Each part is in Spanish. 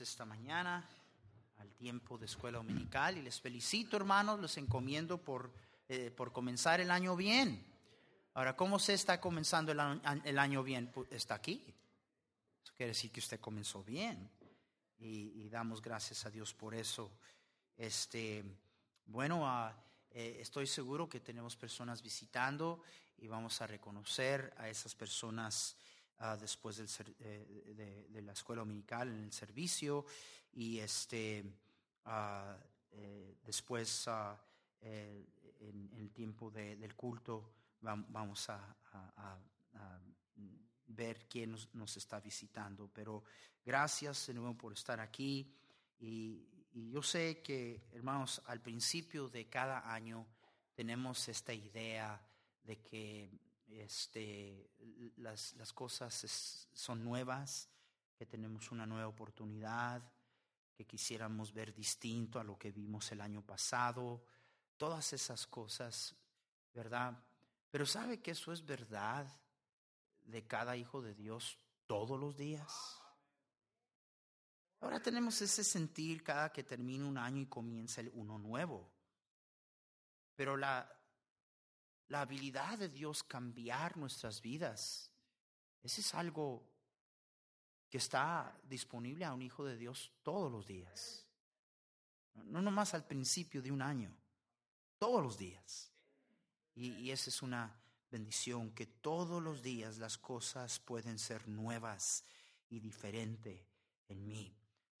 Esta mañana al tiempo de escuela dominical y les felicito hermanos, los encomiendo por, eh, por comenzar el año bien. Ahora, ¿cómo se está comenzando el año, bien? Pues, está aquí. Eso quiere decir que usted comenzó bien y, damos gracias a Dios por eso. Este, bueno, ah, eh, estoy seguro que tenemos personas visitando y vamos a reconocer a esas personas Ah, después del, eh, de, la escuela dominical en el servicio y este, uh, eh, después uh, en, el tiempo del culto vamos a, ver quién nos, nos, está visitando. Pero gracias de nuevo por estar aquí y yo sé que, hermanos, al principio de cada año tenemos esta idea de que este, las, las cosas son nuevas, que tenemos una nueva oportunidad, que quisiéramos ver distinto a lo que vimos el año pasado, todas esas cosas, ¿verdad? Pero ¿sabe que eso es verdad de cada hijo de Dios todos los días? Ahora tenemos ese sentir cada que termina un año y comienza el uno nuevo. Pero la, la habilidad de Dios cambiar nuestras vidas. Ese es algo que está disponible a un hijo de Dios todos los días. No nomás al principio de un año, todos los días. Y, y esa es una bendición, que todos los días las cosas pueden ser nuevas y diferentes en mí.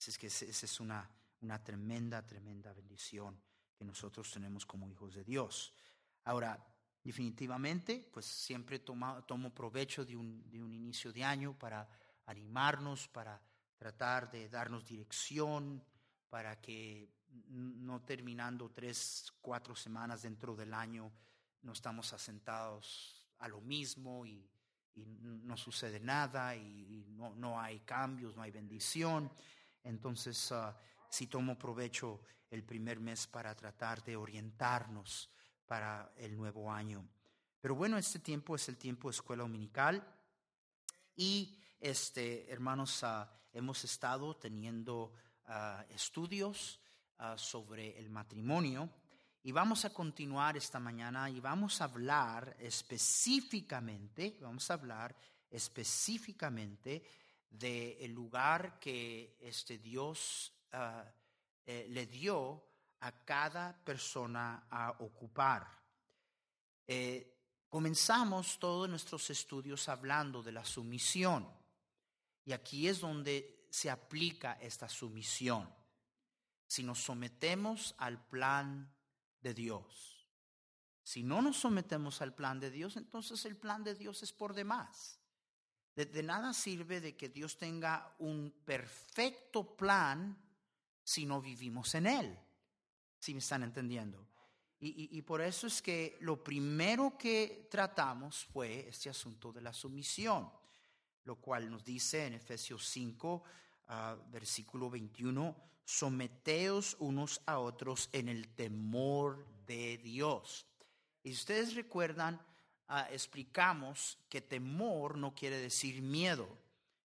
Es que esa es una, una tremenda, tremenda bendición que nosotros tenemos como hijos de Dios. Ahora, Definitivamente, pues siempre tomo provecho de un, inicio de año para animarnos, para tratar de darnos dirección, para que no terminando tres, cuatro semanas dentro del año, no estamos asentados a lo mismo y, no sucede nada y, no, no, hay cambios, no hay bendición. Entonces, uh, sí tomo provecho el primer mes para tratar de orientarnos para el nuevo año. Pero bueno, este tiempo es el tiempo de escuela dominical y este, hermanos, ah, hemos estado teniendo ah, estudios ah, sobre el matrimonio y vamos a continuar esta mañana y vamos a hablar específicamente, vamos a hablar específicamente del lugar que este Dios eh, le dio a cada persona a ocupar. Eh, comenzamos todos nuestros estudios hablando de la sumisión y aquí es donde se aplica esta sumisión. Si nos sometemos al plan de Dios. Si no nos sometemos al plan de Dios, entonces el plan de Dios es por demás. de nada sirve de que Dios tenga un perfecto plan si no vivimos en él si me están entendiendo. Y, por eso es que lo primero que tratamos fue este asunto de la sumisión, lo cual nos dice en Efesios 5, ah, versículo 21, someteos unos a otros en el temor de Dios. Y ustedes recuerdan, ah, explicamos que temor no quiere decir miedo,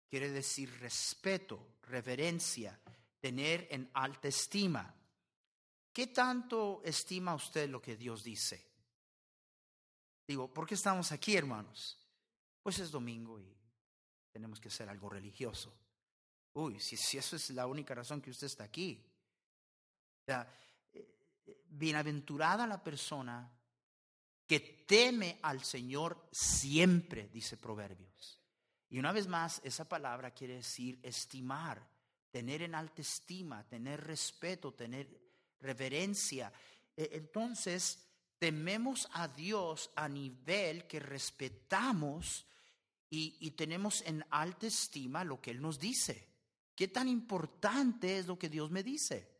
quiere decir respeto, reverencia, tener en alta estima. ¿Qué tanto estima usted lo que Dios dice? Digo, ¿por qué estamos aquí, hermanos? Pues es domingo y tenemos que hacer algo religioso. Uy, si, si eso es la única razón que usted está aquí. Eh, eh, bienaventurada la persona que teme al Señor siempre, dice Proverbios. Y una vez más, esa palabra quiere decir estimar, tener en alta estima, tener respeto, tener reverencia. E, entonces, tememos a Dios a nivel que respetamos y, tenemos en alta estima lo que Él nos dice. ¿Qué tan importante es lo que Dios me dice?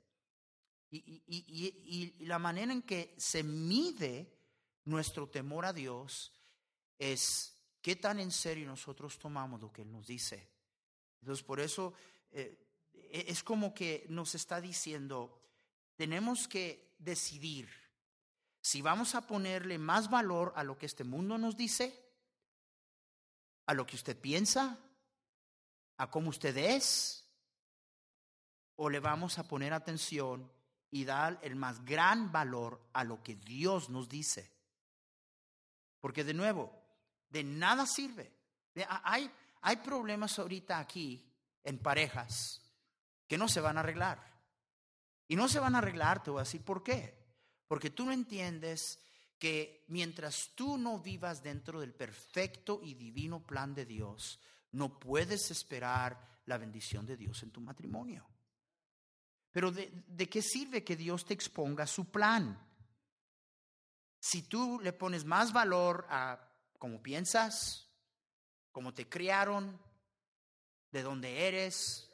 Y, la manera en que se mide nuestro temor a Dios es qué tan en serio nosotros tomamos lo que Él nos dice. Entonces, por eso eh, e, es como que nos está diciendo, tenemos que decidir si vamos a ponerle más valor a lo que este mundo nos dice, a lo que usted piensa, a cómo usted es, o le vamos a poner atención y dar el más gran valor a lo que Dios nos dice. Porque de nuevo, de nada sirve. Hay, hay problemas ahorita aquí en parejas que no se van a arreglar. Y no se van a arreglar, te voy a decir por qué. Porque tú no entiendes que mientras tú no vivas dentro del perfecto y divino plan de Dios, no puedes esperar la bendición de Dios en tu matrimonio. Pero ¿de, de qué sirve que Dios te exponga su plan? Si tú le pones más valor a cómo piensas, cómo te criaron, de dónde eres,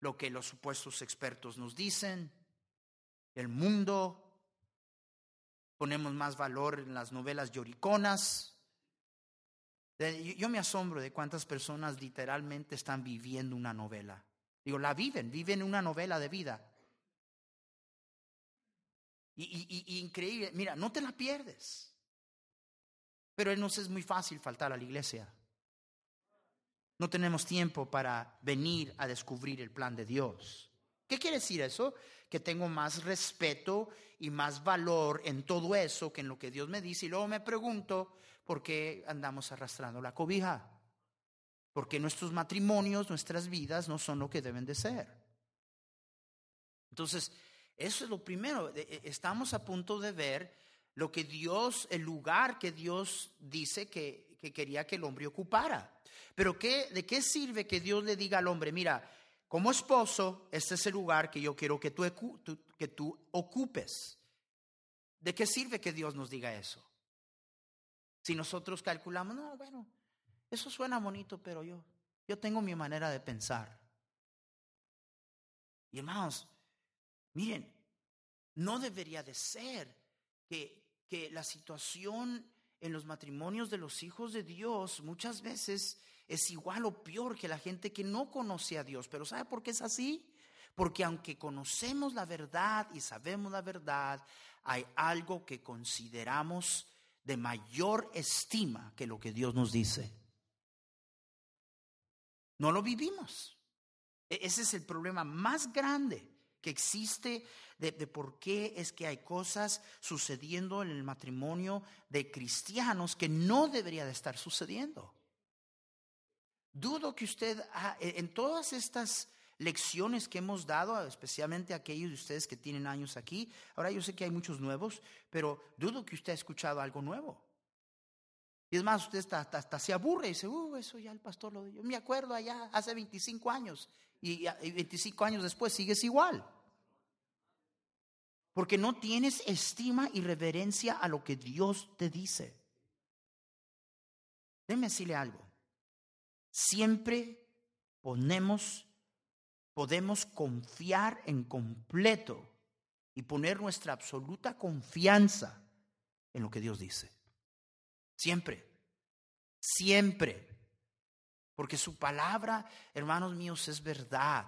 lo que los supuestos expertos nos dicen, el mundo, ponemos más valor en las novelas lloriconas. Yo me asombro de cuántas personas literalmente están viviendo una novela. Digo, la viven, viven una novela de vida. Y, increíble, mira, no te la pierdes. Pero nos es muy fácil faltar a la iglesia. No tenemos tiempo para venir a descubrir el plan de Dios. ¿Qué quiere decir eso? Que tengo más respeto y más valor en todo eso que en lo que Dios me dice. Y luego me pregunto, ¿por qué andamos arrastrando la cobija? Porque nuestros matrimonios, nuestras vidas no son lo que deben de ser. Entonces, eso es lo primero. E, estamos a punto de ver lo que Dios, el lugar que Dios dice que, que quería que el hombre ocupara. Pero ¿qué, ¿de qué sirve que Dios le diga al hombre, mira, como esposo, este es el lugar que yo quiero que tú, que tú ocupes? ¿De qué sirve que Dios nos diga eso? Si nosotros calculamos, no, bueno, eso suena bonito, pero yo, yo tengo mi manera de pensar. Y hermanos, miren, no debería de ser que, que la situación en los matrimonios de los hijos de Dios muchas veces es igual o peor que la gente que no conoce a Dios. Pero ¿sabe por qué es así? Porque aunque conocemos la verdad y sabemos la verdad, hay algo que consideramos de mayor estima que lo que Dios nos dice. No lo vivimos. E-, ese es el problema más grande que existe de, por qué es que hay cosas sucediendo en el matrimonio de cristianos que no debería de estar sucediendo. Dudo que usted, e, en todas estas lecciones que hemos dado, especialmente aquellos de ustedes que tienen años aquí, ahora yo sé que hay muchos nuevos, pero dudo que usted ha escuchado algo nuevo. Y es más, usted hasta, se aburre y dice, uh, eso ya el pastor lo dijo. Me acuerdo allá hace 25 años y, y 25 años después sigues igual. Porque no tienes estima y reverencia a lo que Dios te dice. Déjeme decirle algo. Siempre ponemos, podemos confiar en completo y poner nuestra absoluta confianza en lo que Dios dice. Siempre, siempre. Porque su palabra, hermanos míos, es verdad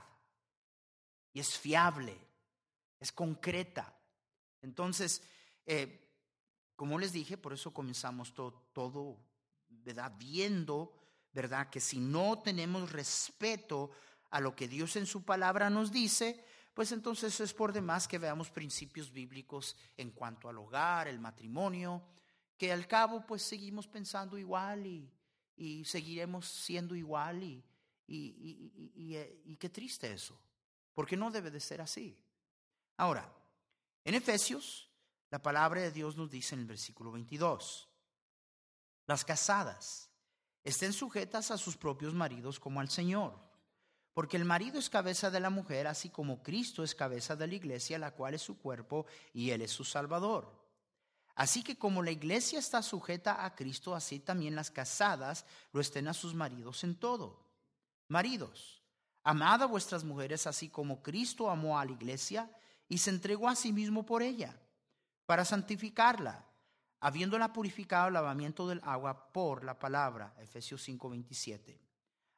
y es fiable, es concreta. Entonces, eh, como les dije, por eso comenzamos todo, todo, ¿verdad? Viendo, ¿verdad? Que si no tenemos respeto a lo que Dios en su palabra nos dice, pues entonces es por demás que veamos principios bíblicos en cuanto al hogar, el matrimonio, que al cabo pues seguimos pensando igual y, y seguiremos siendo igual y, y, y, qué triste eso, porque no debe de ser así. Ahora, en Efesios, la palabra de Dios nos dice en el versículo 22, las casadas estén sujetas a sus propios maridos como al Señor, Porque el marido es cabeza de la mujer, así como Cristo es cabeza de la iglesia, la cual es su cuerpo y él es su salvador. Así que como la iglesia está sujeta a Cristo, así también las casadas lo estén a sus maridos en todo. Maridos, amad a vuestras mujeres así como Cristo amó a la iglesia y se entregó a sí mismo por ella, para santificarla, habiéndola purificado el lavamiento del agua por la palabra, Efesios 5:27,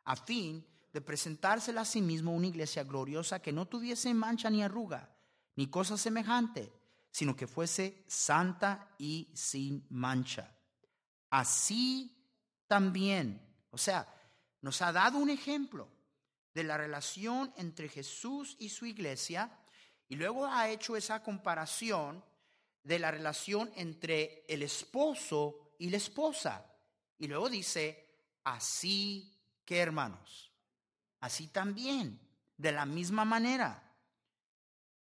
a fin de presentársela a sí mismo una iglesia gloriosa que no tuviese mancha ni arruga, ni cosa semejante, sino que fuese santa y sin mancha. Así también, o sea, nos ha dado un ejemplo de la relación entre Jesús y su iglesia y luego ha hecho esa comparación de la relación entre el esposo y la esposa. Y luego dice, así que hermanos, así también, de la misma manera,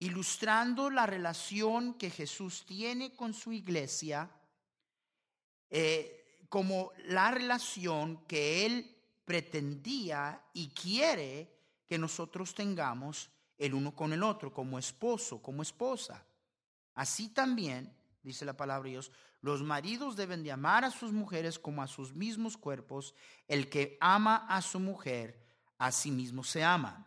ilustrando la relación que Jesús tiene con su iglesia, eh, como la relación que Él pretendía y quiere que nosotros tengamos el uno con el otro, como esposo, como esposa. Así también, dice la palabra Dios, los maridos deben de amar a sus mujeres como a sus mismos cuerpos. El que ama a su mujer, a sí mismo se ama.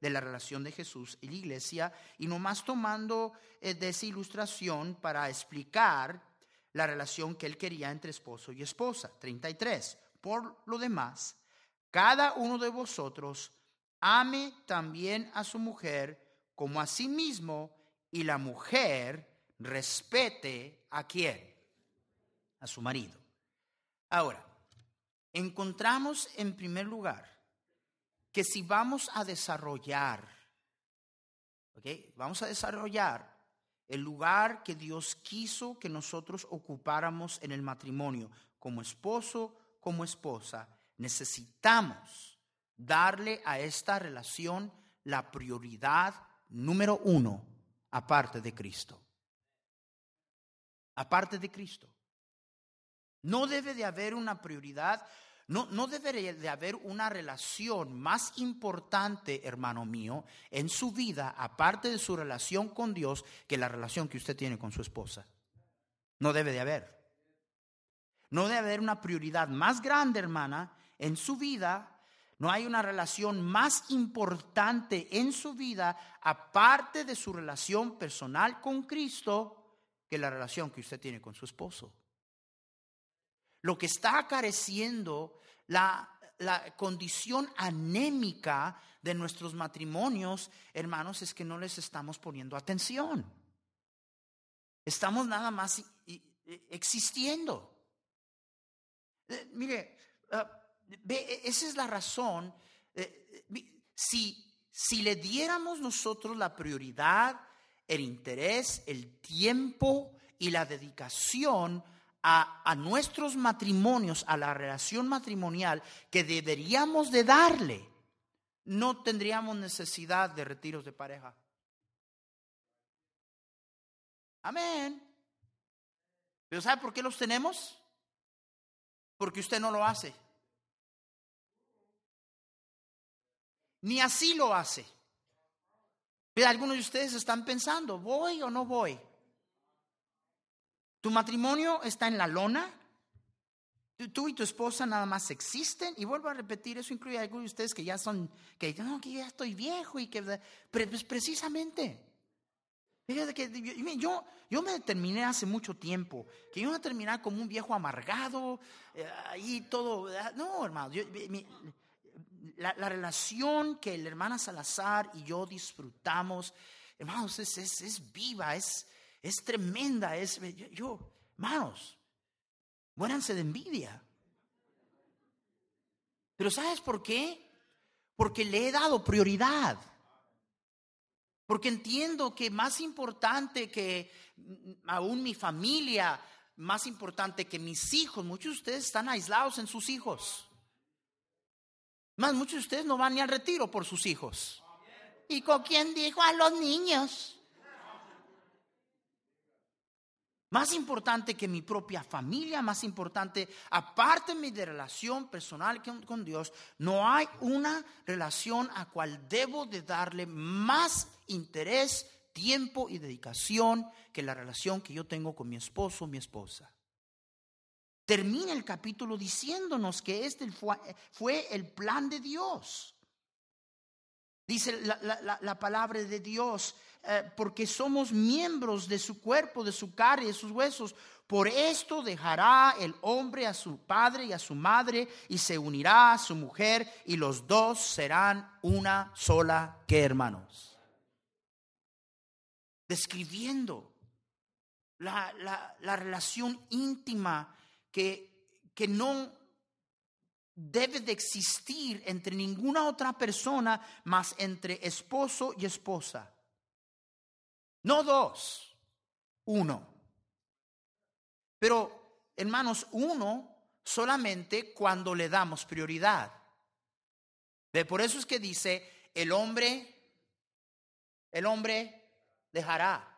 de la relación de Jesús y la iglesia, y nomás tomando eh, de esa ilustración para explicar la relación que él quería entre esposo y esposa. 33. Por lo demás, cada uno de vosotros ame también a su mujer como a sí mismo y la mujer respete a quién? A su marido. Ahora, encontramos en primer lugar que si vamos a desarrollar, ¿ok? Vamos a desarrollar el lugar que Dios quiso que nosotros ocupáramos en el matrimonio, como esposo, como esposa, necesitamos darle a esta relación la prioridad número uno aparte de Cristo. Aparte de Cristo. No debe de haber una prioridad, no, no debería de haber una relación más importante, hermano mío, en su vida, aparte de su relación con Dios, que la relación que usted tiene con su esposa. No debe de haber. No debe haber una prioridad más grande, hermana, en su vida no hay una relación más importante en su vida, aparte de su relación personal con Cristo, que la relación que usted tiene con su esposo. Lo que está acareciendo la, la condición anémica de nuestros matrimonios, hermanos, es que no les estamos poniendo atención. Estamos nada más existiendo. Eh, mire, ah, e, esa es la razón. Eh, si, si le diéramos nosotros la prioridad, el interés, el tiempo y la dedicación a, a, nuestros matrimonios, a la relación matrimonial que deberíamos de darle, no tendríamos necesidad de retiros de pareja. Amén. Pero ¿sabe por qué los tenemos? Porque usted no lo hace. Ni así lo hace. algunos de ustedes están pensando, ¿voy o no voy? ¿Tu matrimonio está en la lona? Tú y tu esposa nada más existen. Y vuelvo a repetir, eso incluye a algunos de ustedes que ya son, que, no, que ya estoy viejo y que... Pues precisamente. Que yo, yo me determiné hace mucho tiempo que yo no terminar como un viejo amargado eh, todo. No, hermano, yo, la, relación que el hermana Salazar y yo disfrutamos, hermanos, es, es, viva, es, es tremenda. Es, yo, hermanos, muéranse de envidia. Pero ¿sabes por qué? Porque le he dado prioridad. Porque entiendo que más importante que aún mi familia, más importante que mis hijos, muchos de ustedes están aislados en sus hijos. Más, muchos de ustedes no van ni al retiro por sus hijos. ¿Y con quién dijo a los niños? Más importante que mi propia familia, más importante, aparte de mi relación personal con Dios, no hay una relación a cual debo de darle más interés, tiempo y dedicación que la relación que yo tengo con mi esposo o mi esposa. Termina el capítulo diciéndonos que este fue, el plan de Dios. Dice la, palabra de Dios, eh, porque somos miembros de su cuerpo, de su carne, de sus huesos. Por esto dejará el hombre a su padre y a su madre y se unirá a su mujer y los dos serán una sola que hermanos. Describiendo la, la relación íntima que, que no debe de existir entre ninguna otra persona más entre esposo y esposa. No dos, uno. Pero, hermanos, uno solamente cuando le damos prioridad. Por eso es que dice, el hombre, el hombre dejará.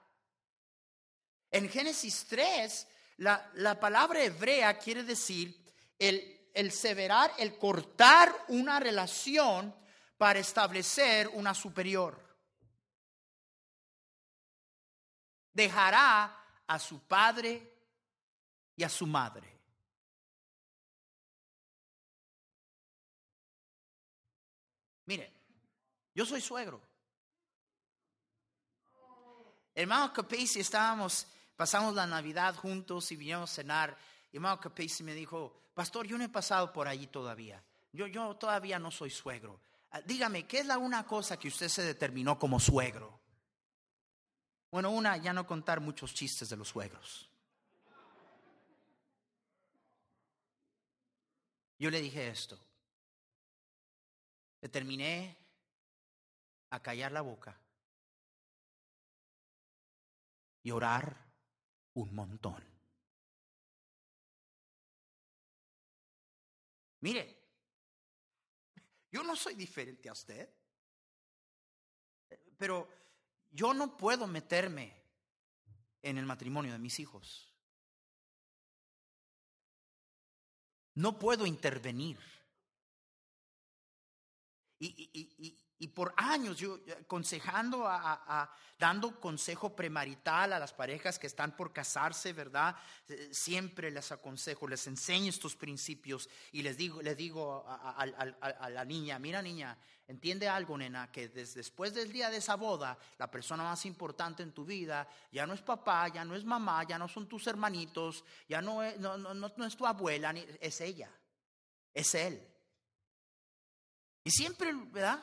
En Génesis 3, la, la palabra hebrea quiere decir el el severar, el cortar una relación para establecer una superior. Dejará a su padre y a su madre. Miren, yo soy suegro. Hermano Capesi, estábamos, pasamos la Navidad juntos y vinimos a cenar y hermano Capesi me dijo, pastor, yo no he pasado por allí todavía. Yo, yo todavía no soy suegro. Ah, dígame, ¿qué es la una cosa que usted se determinó como suegro? Bueno, una, ya no contar muchos chistes de los suegros. Yo le dije esto. Determiné a callar la boca y orar un montón. Mire, yo no soy diferente a usted, pero yo no puedo meterme en el matrimonio de mis hijos. No puedo intervenir. Y, y por años yo aconsejando, a, dando consejo premarital a las parejas que están por casarse, ¿verdad? Eh, siempre les aconsejo, les enseño estos principios y les digo, les digo a, la niña, mira niña, entiende algo, nena, que después del día de esa boda, la persona más importante en tu vida ya no es papá, ya no es mamá, ya no son tus hermanitos, ya no es, no, no, no es tu abuela, es ella, es él. Y siempre, ¿verdad?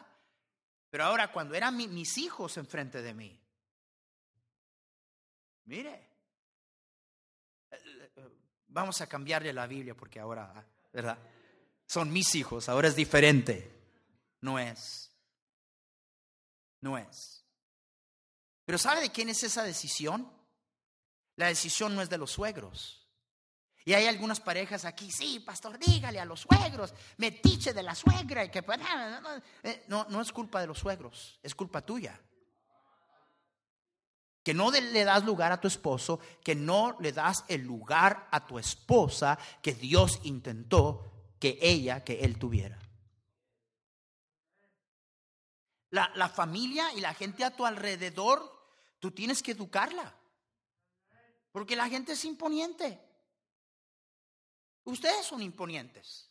Pero ahora cuando eran mis hijos enfrente de mí, mire, vamos a cambiarle la Biblia porque ahora, ¿verdad? Son mis hijos, ahora es diferente. No es. No es. Pero ¿sabe de quién es esa decisión? La decisión no es de los suegros. Y hay algunas parejas aquí, sí, pastor, dígale a los suegros, metiche de la suegra y que pues, eh, no, no es culpa de los suegros, es culpa tuya. Que no le das lugar a tu esposo, que no le das el lugar a tu esposa que Dios intentó que ella, que él tuviera. La, la familia y la gente a tu alrededor, tú tienes que educarla. Porque la gente es imponiente. Ustedes son imponientes.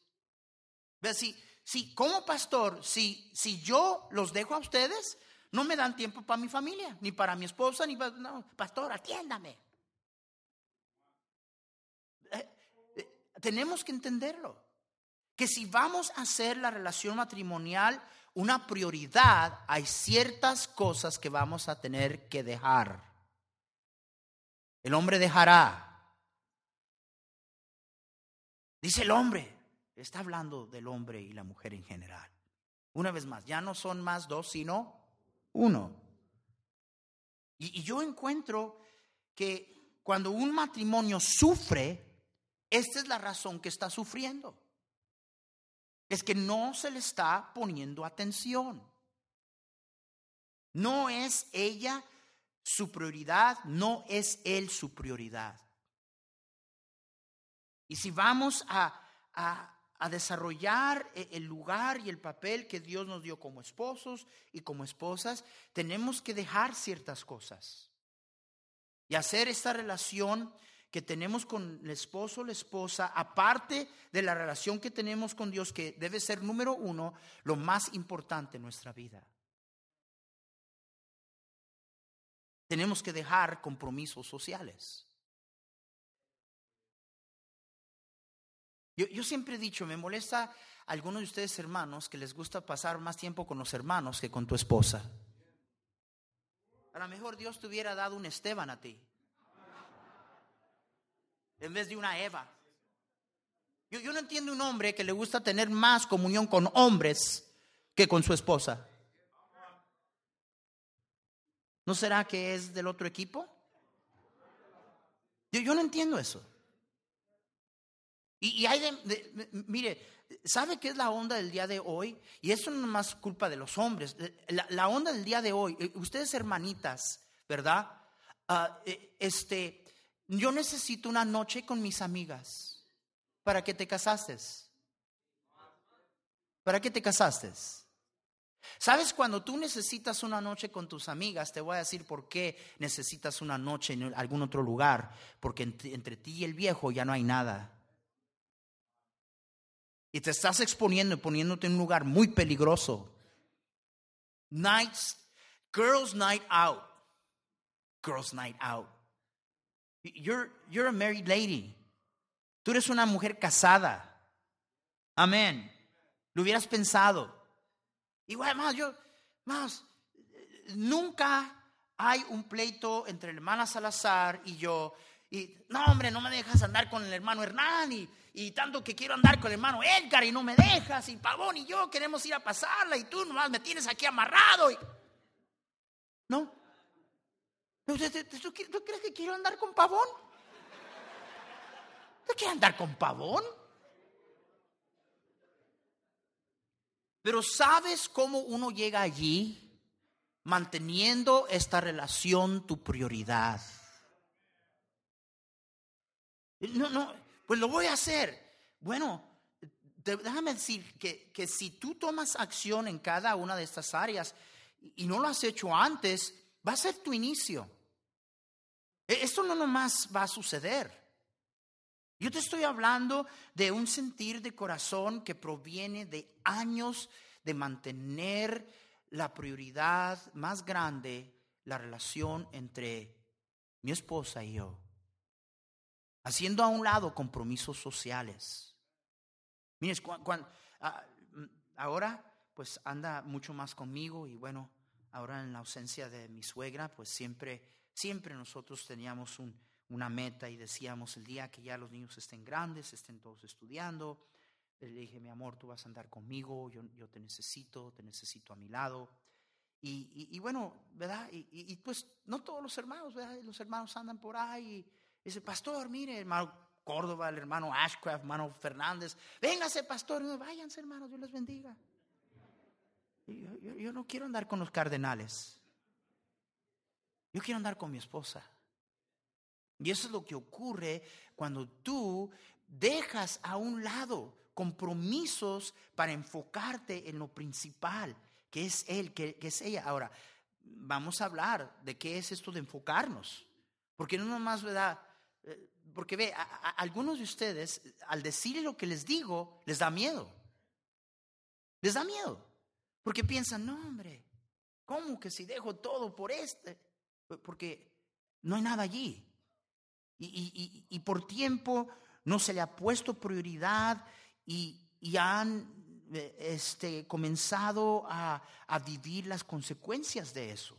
Si, si como pastor, si, si yo los dejo a ustedes, no me dan tiempo para mi familia, ni para mi esposa, ni para... No, pastor, atiéndame. Eh, eh, tenemos que entenderlo. Que si vamos a hacer la relación matrimonial una prioridad, hay ciertas cosas que vamos a tener que dejar. El hombre dejará Dice el hombre, está hablando del hombre y la mujer en general. Una vez más, ya no son más dos, sino uno. Y, yo encuentro que cuando un matrimonio sufre, esta es la razón que está sufriendo. Es que no se le está poniendo atención. No es ella su prioridad, no es él su prioridad. Y si vamos a, a, desarrollar e, el lugar y el papel que Dios nos dio como esposos y como esposas, tenemos que dejar ciertas cosas y hacer esta relación que tenemos con el esposo o la esposa, aparte de la relación que tenemos con Dios, que debe ser número uno, lo más importante en nuestra vida. Tenemos que dejar compromisos sociales. Yo, siempre he dicho, me molesta a algunos de ustedes hermanos que les gusta pasar más tiempo con los hermanos que con tu esposa. A lo mejor Dios te hubiera dado un Esteban a ti, en vez de una Eva. Yo, yo no entiendo un hombre que le gusta tener más comunión con hombres que con su esposa. ¿No será que es del otro equipo? Yo, yo no entiendo eso. Y, hay de, mire, ¿sabe qué es la onda del día de hoy? Y eso no es más culpa de los hombres. La, onda del día de hoy, eh, ustedes hermanitas, ¿verdad? Ah, eh, este, yo necesito una noche con mis amigas. ¿Para qué te casaste? ¿Para qué te casaste? ¿Sabes? Cuando tú necesitas una noche con tus amigas, te voy a decir por qué necesitas una noche en algún otro lugar. Porque entre ti y el viejo ya no hay nada. Y te estás exponiendo y poniéndote en un lugar muy peligroso. Nights, girls' night out. Girls' night out. You're, you're a married lady. Tú eres una mujer casada. Amén. Lo hubieras pensado. Igual, más, yo, más, nunca hay un pleito entre la hermana Salazar y yo. Y no, hombre, no me dejas andar con el hermano Hernán y, y tanto que quiero andar con el hermano Edgar y no me dejas, y Pavón y yo queremos ir a pasarla y tú nomás me tienes aquí amarrado. ¿No? ¿Tú, crees que quiero andar con Pavón? ¿Tú quieres andar con Pavón? Pero ¿sabes cómo uno llega allí? Manteniendo esta relación tu prioridad. No, no, pues lo voy a hacer. Bueno, déjame decir que, que si tú tomas acción en cada una de estas áreas y no lo has hecho antes, va a ser tu inicio. E, esto no nomás va a suceder. Yo te estoy hablando de un sentir de corazón que proviene de años de mantener la prioridad más grande, la relación entre mi esposa y yo haciendo a un lado compromisos sociales. Mires, ah, mm, ahora pues anda mucho más conmigo y bueno, ahora en la ausencia de mi suegra, pues siempre, siempre nosotros teníamos una meta y decíamos el día que ya los niños estén grandes, estén todos estudiando, le dije, mi amor, tú vas a andar conmigo, yo, te necesito, te necesito a mi lado. Y, bueno, ¿verdad? Y, y, pues no todos los hermanos, ¿verdad? Los hermanos andan por ahí Dice, pastor, mire, hermano Córdoba, el hermano Ashcraft, hermano Fernández, véngase, pastor, váyanse, hermanos, Dios les bendiga. Yo, no quiero andar con los cardenales. Yo quiero andar con mi esposa. Y eso es lo que ocurre cuando tú dejas a un lado compromisos para enfocarte en lo principal, que es él, que, que, es ella. Ahora, vamos a hablar de qué es esto de enfocarnos. Porque no nomás, ¿verdad? Eh, porque ve, a, algunos de ustedes, al decir lo que les digo, les da miedo. Les da miedo. Porque piensan, no, hombre, ¿cómo que si dejo todo por este? Porque no hay nada allí. Y, por tiempo no se le ha puesto prioridad y, han eh, este, comenzado a, a vivir las consecuencias de eso.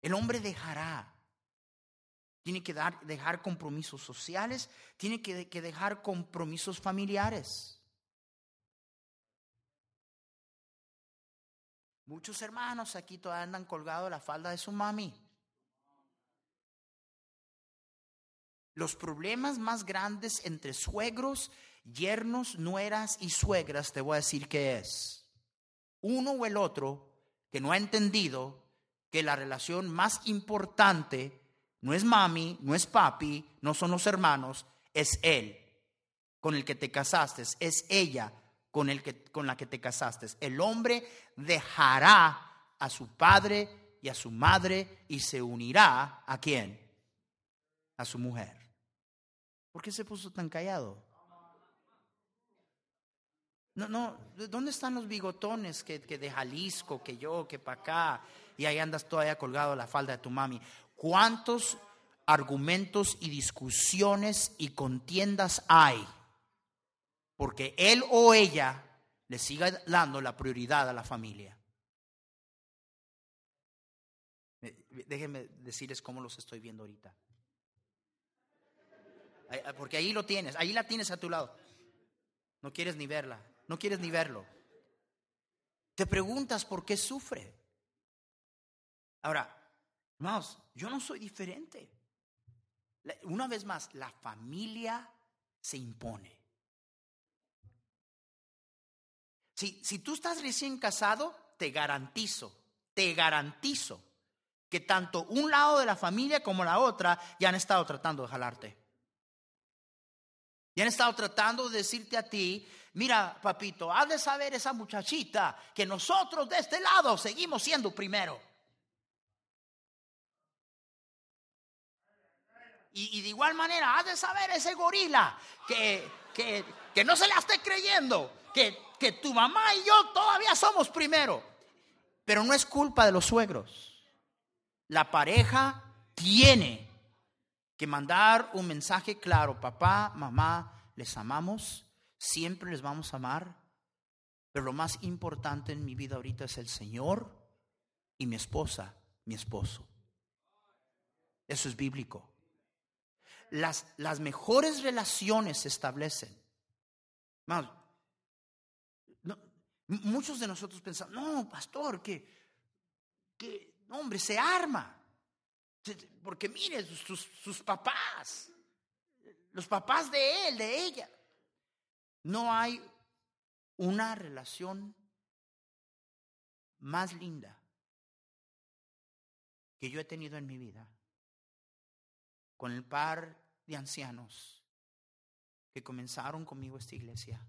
El hombre dejará tiene que dar, dejar compromisos sociales, tiene que, dejar compromisos familiares. Muchos hermanos aquí todavía andan colgados la falda de su mami. Los problemas más grandes entre suegros, yernos, nueras y suegras, te voy a decir qué es. Uno o el otro que no ha entendido que la relación más importante no es mami, no es papi, no son los hermanos, es él con el que te casaste, es ella con, el que, con la que te casaste. El hombre dejará a su padre y a su madre y se unirá a quién? A su mujer. ¿Por qué se puso tan callado? No, no, ¿dónde están los bigotones que, que de Jalisco, que yo, que para acá? Y ahí andas todavía colgado la falda de tu mami. ¿Cuántos argumentos y discusiones y contiendas hay? Porque él o ella le siga dando la prioridad a la familia. Déjenme decirles cómo los estoy viendo ahorita. Porque ahí lo tienes, ahí la tienes a tu lado. No quieres ni verla, no quieres ni verlo. Te preguntas por qué sufre. Ahora, Hermanos, yo no soy diferente. Una vez más, la familia se impone. Si, si tú estás recién casado, te garantizo, te garantizo que tanto un lado de la familia como la otra ya han estado tratando de jalarte. Ya han estado tratando de decirte a ti, mira, papito, has de saber esa muchachita que nosotros de este lado seguimos siendo primero. Y, de igual manera, has de saber ese gorila que, que, que no se le esté creyendo, que, que tu mamá y yo todavía somos primero. Pero no es culpa de los suegros. La pareja tiene que mandar un mensaje claro, papá, mamá, les amamos, siempre les vamos a amar, pero lo más importante en mi vida ahorita es el Señor y mi esposa, mi esposo. Eso es bíblico las, las mejores relaciones se establecen. muchos de nosotros pensamos, no, pastor, que, que hombre, se arma. Porque mire, sus, sus papás, los papás de él, de ella. No hay una relación más linda que yo he tenido en mi vida con el par de ancianos que comenzaron conmigo esta iglesia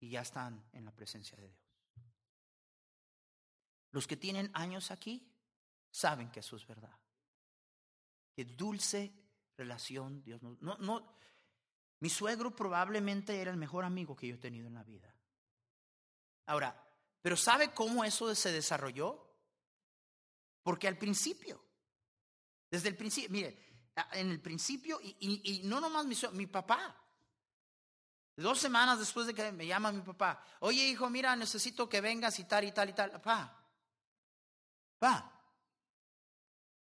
y ya están en la presencia de Dios. Los que tienen años aquí saben que eso es verdad. Qué dulce relación Dios nos... No, no, mi suegro probablemente era el mejor amigo que yo he tenido en la vida. Ahora, pero ¿sabe cómo eso se desarrolló? Porque al principio, desde el principio, mire, en el principio, y, no nomás mi, mi papá. Dos semanas después de que me llama mi papá, oye hijo, mira, necesito que vengas y tal y tal y tal. Papá, papá,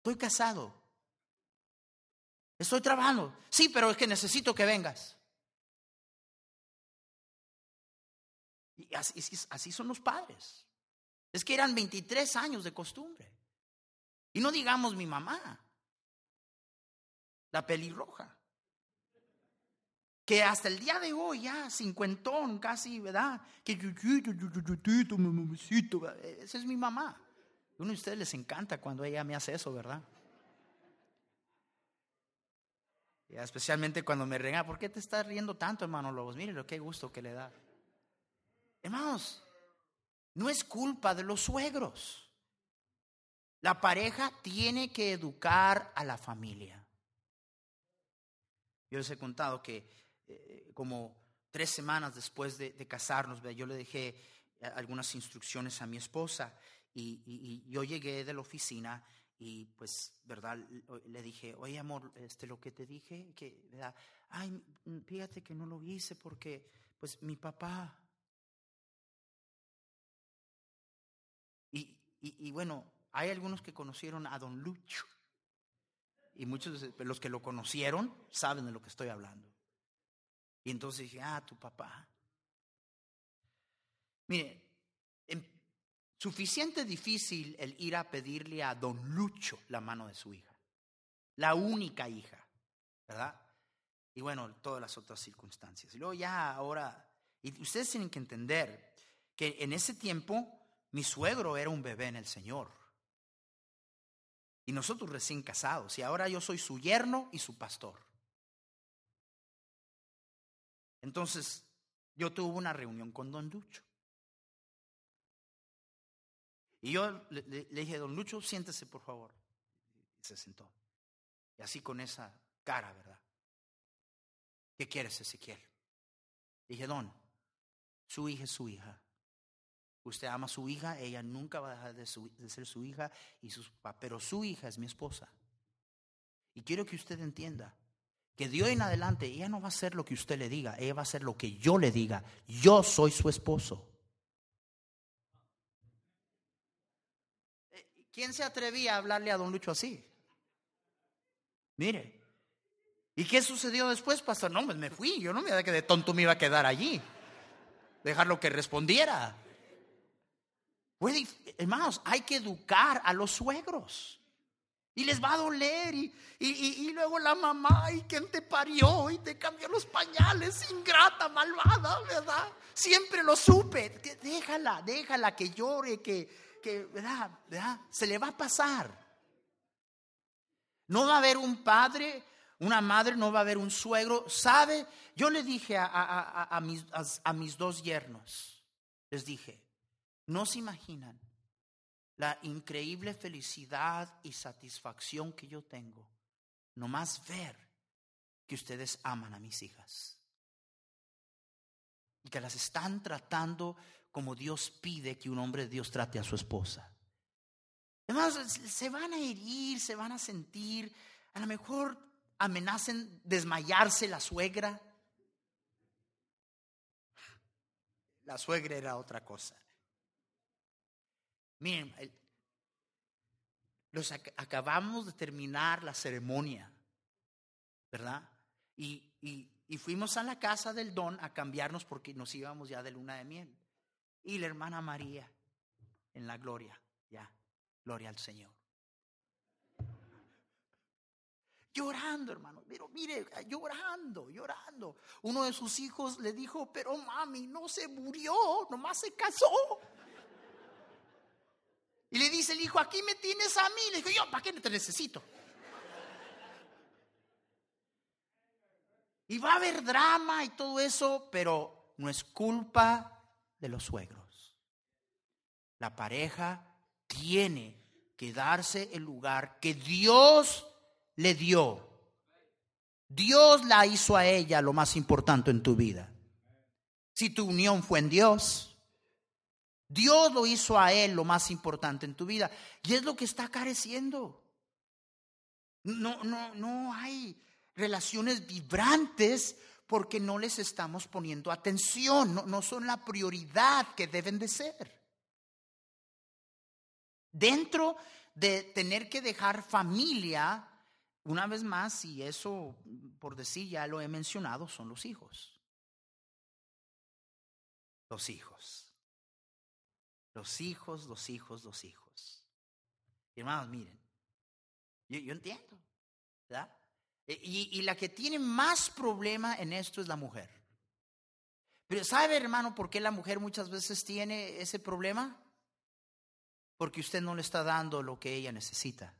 estoy casado. Estoy trabajando. Sí, pero es que necesito que vengas. Y así, son los padres. Es que eran 23 años de costumbre. Y no digamos mi mamá la pelirroja. Que hasta el día de hoy, ya cincuentón casi, ¿verdad? Que esa es mi mamá. Uno de ustedes les encanta cuando ella me hace eso, ¿verdad? Y especialmente cuando me rega, ¿por qué te estás riendo tanto, hermano Lobos? Mire lo que gusto que le da. Hermanos, no es culpa de los suegros. La pareja tiene que educar a la familia. Yo les he contado que eh, como tres semanas después de, casarnos, yo le dejé eh, algunas instrucciones a mi esposa y, yo llegué de la oficina y pues, ¿verdad? Le dije, oye amor, este, lo que te dije, que, ¿verdad? Ay, mm, fíjate que no lo hice porque, pues, mi papá. Y, y bueno, hay algunos que conocieron a don Lucho. Y muchos de los que lo conocieron saben de lo que estoy hablando. Y entonces dije, ah, tu papá. Mire, suficiente difícil el ir a pedirle a don Lucho la mano de su hija. La única hija. ¿verdad? Y bueno, todas las otras circunstancias. Y luego ya ahora, y ustedes tienen que entender que en ese tiempo mi suegro era un bebé en el Señor. Y nosotros recién casados. Y ahora yo soy su yerno y su pastor. Entonces, yo tuve una reunión con don Lucho. Y yo le, dije, don Lucho, siéntese por favor. Y se sentó. Y así con esa cara, ¿verdad? ¿Qué quieres, Ezequiel? Dije, don, su hija es su hija. Usted ama a su hija, ella nunca va a dejar de, ser su hija y su papá, pero su hija es mi esposa. Y quiero que usted entienda que de hoy en adelante ella no va a hacer lo que usted le diga, ella va a hacer lo que yo le diga. Yo soy su esposo. Eh, ¿Quién se atrevía a hablarle a don Lucho así? Mire. ¿Y qué sucedió después, pastor? No, pues me fui. Yo no me iba que de tonto me iba a quedar allí. Dejarlo que respondiera. hermanos, hay que educar a los suegros. Y les va a doler. Y, y, luego la mamá, ¿y quién te parió? Y te cambió los pañales, ingrata, malvada, ¿verdad? Siempre lo supe. Déjala, déjala que llore, que, que ¿verdad? ¿verdad? Se le va a pasar. No va a haber un padre, una madre, no va a haber un suegro. ¿Sabe? Yo le dije a, a, a, mis, mis dos yernos, les dije, no se imaginan la increíble felicidad y satisfacción que yo tengo, nomás ver que ustedes aman a mis hijas y que las están tratando como Dios pide que un hombre de Dios trate a su esposa. Además, se van a herir, se van a sentir, a lo mejor amenacen desmayarse la suegra. La suegra era otra cosa. Miren, los acabamos de terminar la ceremonia, ¿verdad? Y, y, fuimos a la casa del don a cambiarnos porque nos íbamos ya de luna de miel. Y la hermana María en la gloria, ya, gloria al Señor. Llorando, hermano, pero mire, llorando, llorando. Uno de sus hijos le dijo, pero mami, no se murió, nomás se casó. Y le dice el hijo, aquí me tienes a mí. Le dijo, yo, ¿para qué no te necesito? Y va a haber drama y todo eso, pero no es culpa de los suegros. La pareja tiene que darse el lugar que Dios le dio. Dios la hizo a ella lo más importante en tu vida. Si tu unión fue en Dios, Dios lo hizo a él lo más importante en tu vida. Y es lo que está careciendo. No, no, no hay relaciones vibrantes porque no les estamos poniendo atención. No, no son la prioridad que deben de ser. Dentro de tener que dejar familia, una vez más, y eso por decir ya lo he mencionado, son los hijos. Los hijos. Los hijos, los hijos, los hijos. hermanos, miren, yo, entiendo, ¿verdad? E, y, y, la que tiene más problema en esto es la mujer. Pero ¿sabe, hermano, por qué la mujer muchas veces tiene ese problema? Porque usted no le está dando lo que ella necesita.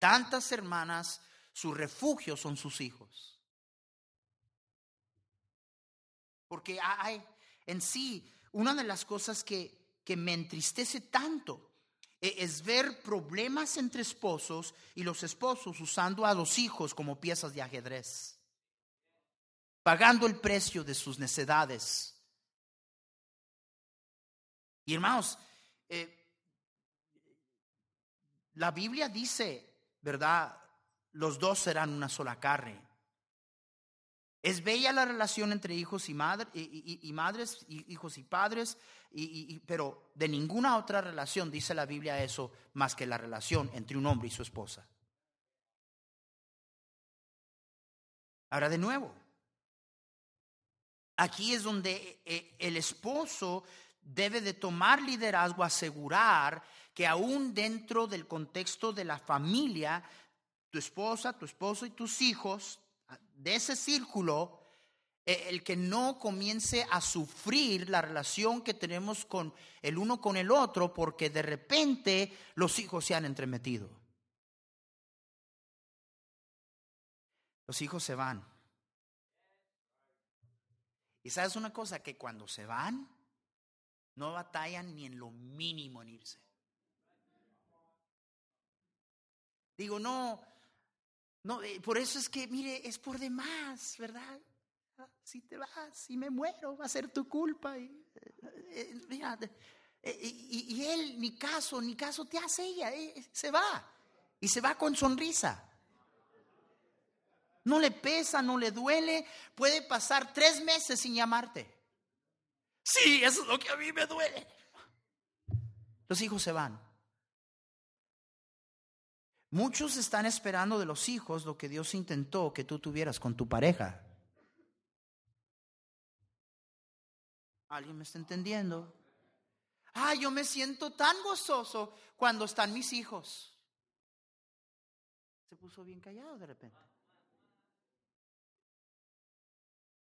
Tantas hermanas, su refugio son sus hijos. Porque hay, en sí, una de las cosas que, que me entristece tanto e, es ver problemas entre esposos y los esposos usando a los hijos como piezas de ajedrez, pagando el precio de sus necedades. Y hermanos, eh, la Biblia dice, ¿verdad? Los dos serán una sola carne. Es bella la relación entre hijos y, y, madres, hijos y padres, pero de ninguna otra relación dice la Biblia eso más que la relación entre un hombre y su esposa. Ahora de nuevo, aquí es donde eh, el esposo debe de tomar liderazgo, asegurar que aún dentro del contexto de la familia tu esposa, tu esposo y tus hijos, de ese círculo, eh, el que no comience a sufrir la relación que tenemos con el uno con el otro porque de repente los hijos se han entremetido. Los hijos se van. Y sabes una cosa, que cuando se van, no batallan ni en lo mínimo en irse. Digo, no, no, eh, por eso es que, mire, es por demás, ¿verdad? Ah, si te vas, si me muero, va a ser tu culpa. Eh, eh, y, y, él, ni caso, ni caso te hace ella, se va. Y se va con sonrisa. No le pesa, no le duele. Puede pasar tres meses sin llamarte. Sí, eso es lo que a mí me duele. Los hijos se van. Muchos están esperando de los hijos lo que Dios intentó que tú tuvieras con tu pareja. ¿Alguien me está entendiendo? Ah, yo me siento tan gozoso cuando están mis hijos. Se puso bien callado de repente.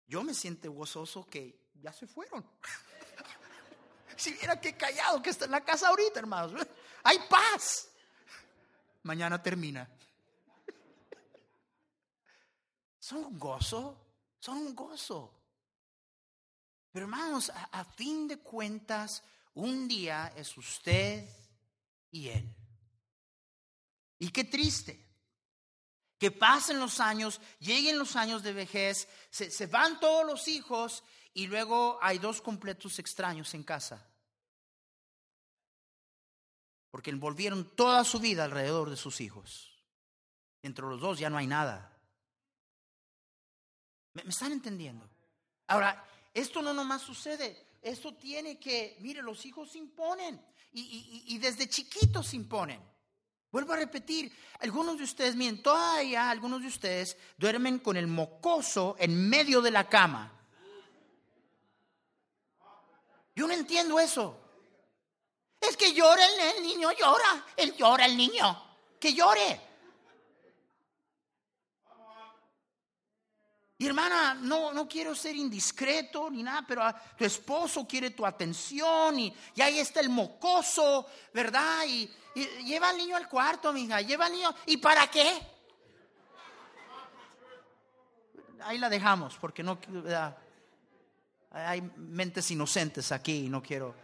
Yo me siento gozoso que ya se fueron. si viera qué callado que está en la casa ahorita, hermanos. Hay paz. Mañana termina. Son un gozo, son un gozo. Pero hermanos, a, a fin de cuentas, un día es usted y él. Y qué triste que pasen los años, lleguen los años de vejez, se, van todos los hijos y luego hay dos completos extraños en casa. Porque envolvieron toda su vida alrededor de sus hijos. Entre los dos ya no hay nada. ¿Me, están entendiendo? Ahora, esto no nomás sucede. Esto tiene que, mire, los hijos imponen. Y, y desde chiquitos imponen. Vuelvo a repetir, algunos de ustedes, miren, todavía algunos de ustedes duermen con el mocoso en medio de la cama. Yo no entiendo eso. Es que llora el, niño, llora, él llora el niño, que llore. Y hermana, no, no quiero ser indiscreto ni nada, pero tu esposo quiere tu atención y, y ahí está el mocoso, ¿verdad? Y, lleva al niño al cuarto, mija, lleva al niño. ¿Y para qué? Ahí la dejamos, porque no hay mentes inocentes aquí y no quiero.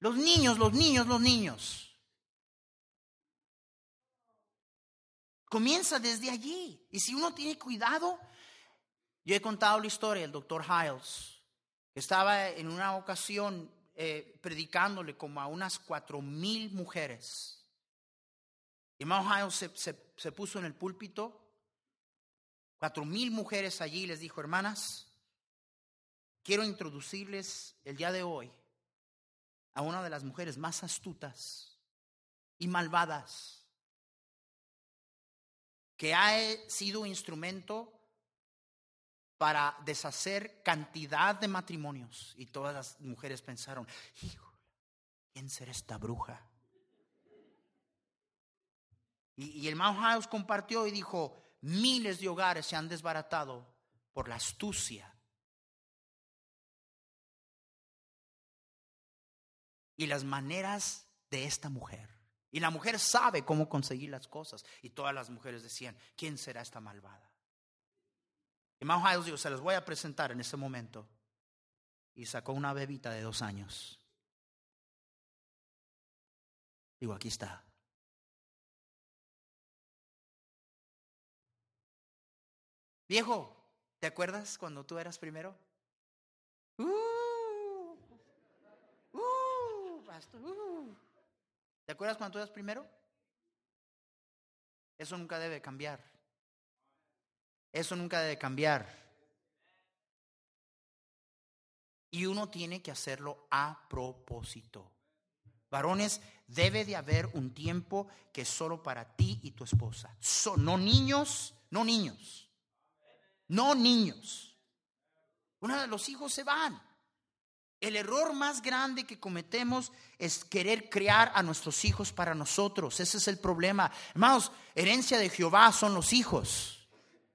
Los niños, los niños, los niños. Comienza desde allí. Y si uno tiene cuidado, yo he contado la historia del doctor Hiles, que estaba en una ocasión eh, predicándole como a unas cuatro mil mujeres. Y Mount se, se, puso en el púlpito, cuatro mil mujeres allí, les dijo, hermanas, quiero introducirles el día de hoy a una de las mujeres más astutas y malvadas que ha sido instrumento para deshacer cantidad de matrimonios. Y todas las mujeres pensaron, ¿quién será esta bruja? Y, el Mount House compartió y dijo, miles de hogares se han desbaratado por la astucia. Y las maneras de esta mujer. Y la mujer sabe cómo conseguir las cosas. Y todas las mujeres decían, ¿quién será esta malvada? Y Mount dijo, se los voy a presentar en ese momento. Y sacó una bebita de dos años. Digo, aquí está. Viejo, ¿te acuerdas cuando tú eras primero? Uh, uh, uh. ¿Te acuerdas cuando tú eras primero? Eso nunca debe cambiar. Eso nunca debe cambiar. Y uno tiene que hacerlo a propósito. Varones, debe de haber un tiempo que es solo para ti y tu esposa. no niños, no niños. No niños. Uno de los hijos se van. El error más grande que cometemos es querer criar a nuestros hijos para nosotros. Ese es el problema. Hermanos, herencia de Jehová son los hijos.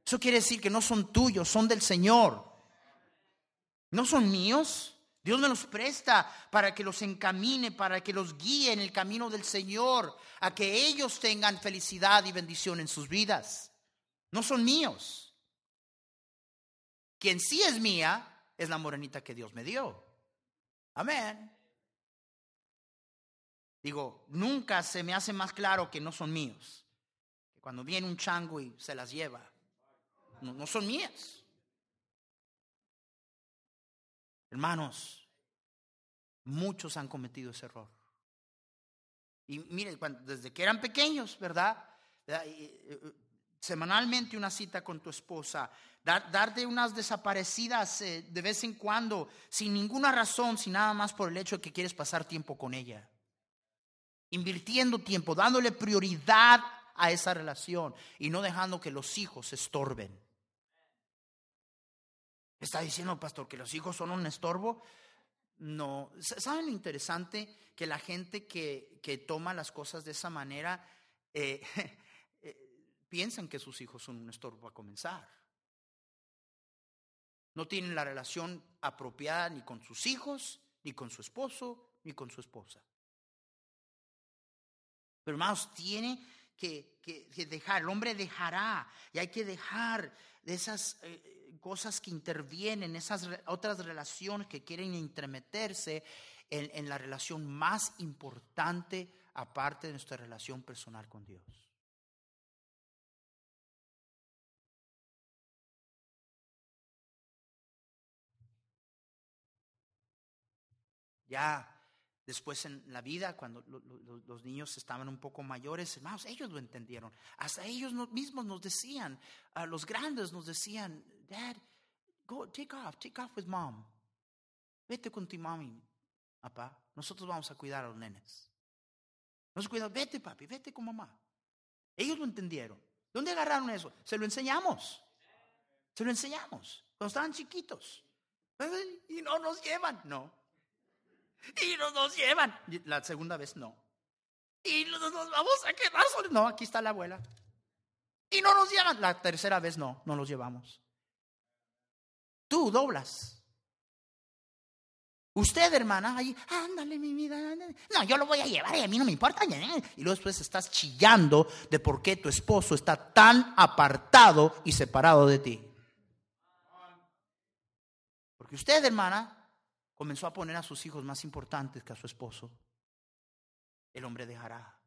Eso quiere decir que no son tuyos, son del Señor. No son míos. Dios me los presta para que los encamine, para que los guíe en el camino del Señor, a que ellos tengan felicidad y bendición en sus vidas. No son míos. Quien sí es mía es la morenita que Dios me dio. Amén. Digo, nunca se me hace más claro que no son míos. Que cuando viene un chango y se las lleva. No, son mías. Hermanos, muchos han cometido ese error. Y miren, desde que eran pequeños, ¿verdad? semanalmente una cita con tu esposa, dar, darte unas desaparecidas eh, de vez en cuando, sin ninguna razón, sin nada más por el hecho de que quieres pasar tiempo con ella. Invirtiendo tiempo, dándole prioridad a esa relación y no dejando que los hijos estorben. ¿Está diciendo, pastor, que los hijos son un estorbo? No. ¿Saben lo interesante? Que la gente que, que toma las cosas de esa manera eh, piensan que sus hijos son un estorbo a comenzar. No tienen la relación apropiada ni con sus hijos, ni con su esposo, ni con su esposa. Pero hermanos, tiene que, dejar, el hombre dejará, y hay que dejar de esas eh, cosas que intervienen, esas otras relaciones que quieren intermeterse en, en la relación más importante aparte de nuestra relación personal con Dios. Ya después en la vida, cuando los niños estaban un poco mayores, hermanos, ellos lo entendieron. Hasta ellos mismos nos decían, los grandes nos decían, Dad, go, take off, take off with mom. Vete con tu mami, papá. Nosotros vamos a cuidar a los nenes. Nos cuidamos, vete papi, vete con mamá. Ellos lo entendieron. ¿Dónde agarraron eso? Se lo enseñamos. Se lo enseñamos. Cuando estaban chiquitos. Y no nos llevan. No. Y no nos llevan. La segunda vez no. Y nos, vamos a quedar solos. No, aquí está la abuela. Y no nos llevan. La tercera vez no, no los llevamos. Tú doblas. Usted, hermana, ahí, ándale, mi vida. No, yo lo voy a llevar y a mí no me importa. Y luego después estás chillando de por qué tu esposo está tan apartado y separado de ti. Porque usted, hermana, comenzó a poner a sus hijos más importantes que a su esposo, el hombre dejará.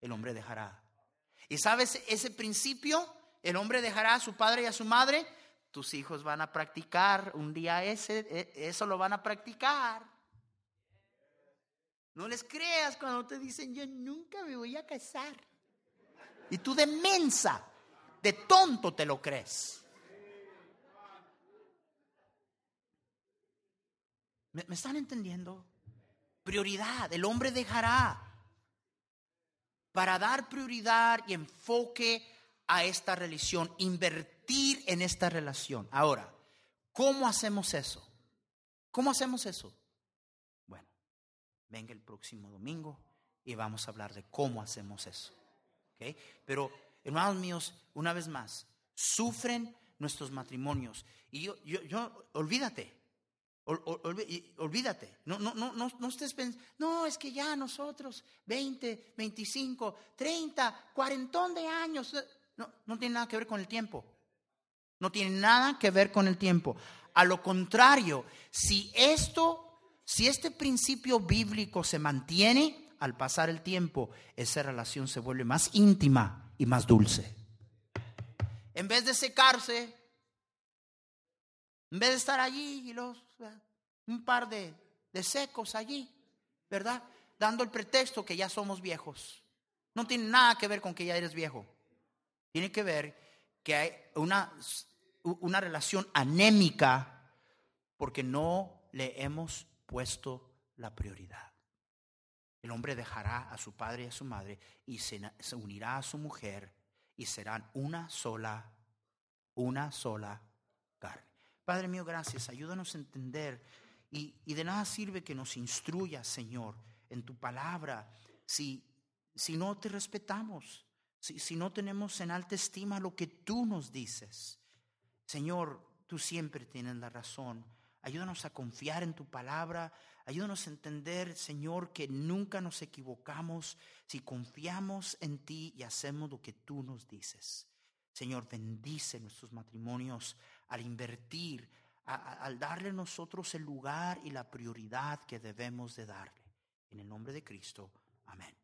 El hombre dejará. ¿Y sabes ese principio? El hombre dejará a su padre y a su madre. Tus hijos van a practicar un día ese, e, eso lo van a practicar. No les creas cuando te dicen, yo nunca me voy a casar. Y tú de mensa, de tonto te lo crees. ¿Me, están entendiendo? Prioridad, el hombre dejará para dar prioridad y enfoque a esta relación, invertir en esta relación. Ahora, ¿cómo hacemos eso? ¿Cómo hacemos eso? Bueno, venga el próximo domingo y vamos a hablar de cómo hacemos eso. ¿Okay? Pero, hermanos míos, una vez más, sufren nuestros matrimonios. Y yo, yo, yo olvídate, Olvídate, no, no, no, no, estés pensando, no, es que ya nosotros, 20, 25, 30, cuarentón de años, eh, no, no tiene nada que ver con el tiempo. No tiene nada que ver con el tiempo. A lo contrario, si esto, si este principio bíblico se mantiene, al pasar el tiempo, esa relación se vuelve más íntima y más dulce. En vez de secarse, en vez de estar allí y los, un par de, de secos allí, ¿verdad? Dando el pretexto que ya somos viejos. No tiene nada que ver con que ya eres viejo. Tiene que ver que hay una, una relación anémica porque no le hemos puesto la prioridad. El hombre dejará a su padre y a su madre y se, se unirá a su mujer y serán una sola, una sola. Padre mío, gracias. Ayúdanos a entender Y, y de nada sirve que nos instruyas, Señor, en tu palabra, si, si no te respetamos, si, si no tenemos en alta estima lo que tú nos dices. Señor, tú siempre tienes la razón. Ayúdanos a confiar en tu palabra. Ayúdanos a entender, Señor, que nunca nos equivocamos si confiamos en ti y hacemos lo que tú nos dices. Señor, bendice nuestros matrimonios al invertir, al darle a nosotros el lugar y la prioridad que debemos de darle. En el nombre de Cristo. Amén.